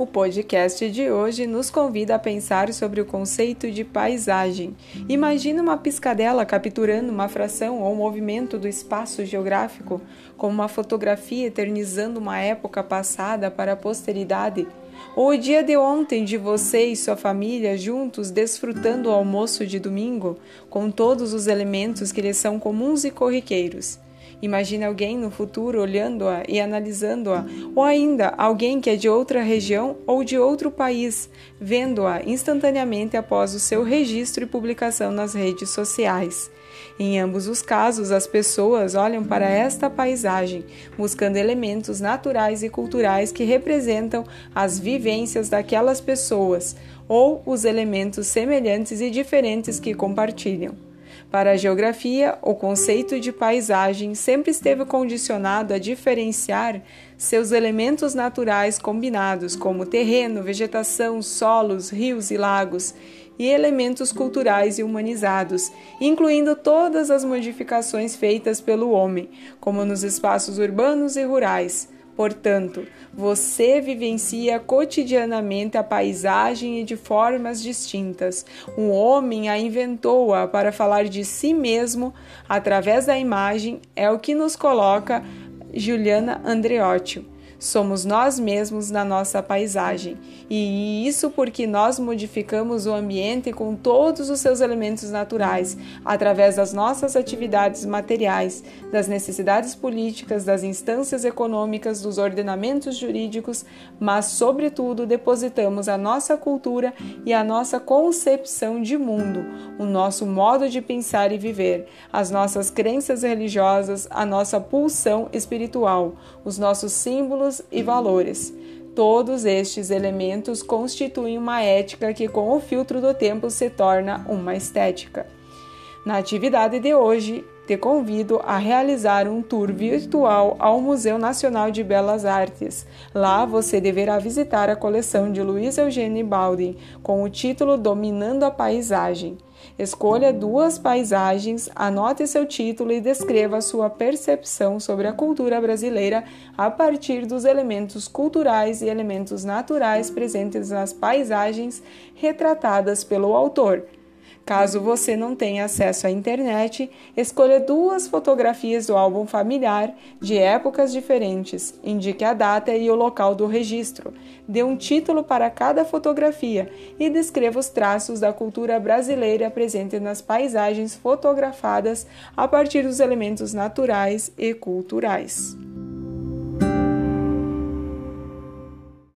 O podcast de hoje nos convida a pensar sobre o conceito de paisagem. Imagina uma piscadela capturando uma fração ou movimento do espaço geográfico, como uma fotografia eternizando uma época passada para a posteridade. Ou o dia de ontem de você e sua família juntos desfrutando o almoço de domingo, com todos os elementos que lhes são comuns e corriqueiros. Imagine alguém no futuro olhando-a e analisando-a, ou ainda alguém que é de outra região ou de outro país, vendo-a instantaneamente após o seu registro e publicação nas redes sociais. Em ambos os casos, as pessoas olham para esta paisagem, buscando elementos naturais e culturais que representam as vivências daquelas pessoas ou os elementos semelhantes e diferentes que compartilham. Para a geografia, o conceito de paisagem sempre esteve condicionado a diferenciar seus elementos naturais combinados, como terreno, vegetação, solos, rios e lagos, e elementos culturais e humanizados, incluindo todas as modificações feitas pelo homem, como nos espaços urbanos e rurais Portanto, você vivencia cotidianamente a paisagem e de formas distintas. Um homem a inventou-a para falar de si mesmo através da imagem, é o que nos coloca Juliana Andreotti. Somos nós mesmos na nossa paisagem, e isso porque nós modificamos o ambiente com todos os seus elementos naturais, através das nossas atividades materiais, das necessidades políticas, das instâncias econômicas, dos ordenamentos jurídicos, mas, sobretudo, depositamos a nossa cultura e a nossa concepção de mundo, o nosso modo de pensar e viver, as nossas crenças religiosas, a nossa pulsão espiritual, os nossos símbolos e valores. Todos estes elementos constituem uma ética que, com o filtro do tempo, se torna uma estética. Na atividade de hoje, te convido a realizar um tour virtual ao Museu Nacional de Belas Artes. Lá você deverá visitar a coleção de Luiz Eugênio Baldin com o título Dominando a Paisagem. Escolha duas paisagens, anote seu título e descreva sua percepção sobre a cultura brasileira a partir dos elementos culturais e elementos naturais presentes nas paisagens retratadas pelo autor. Caso você não tenha acesso à internet, escolha duas fotografias do álbum familiar de épocas diferentes, indique a data e o local do registro, dê um título para cada fotografia e descreva os traços da cultura brasileira presentes nas paisagens fotografadas a partir dos elementos naturais e culturais.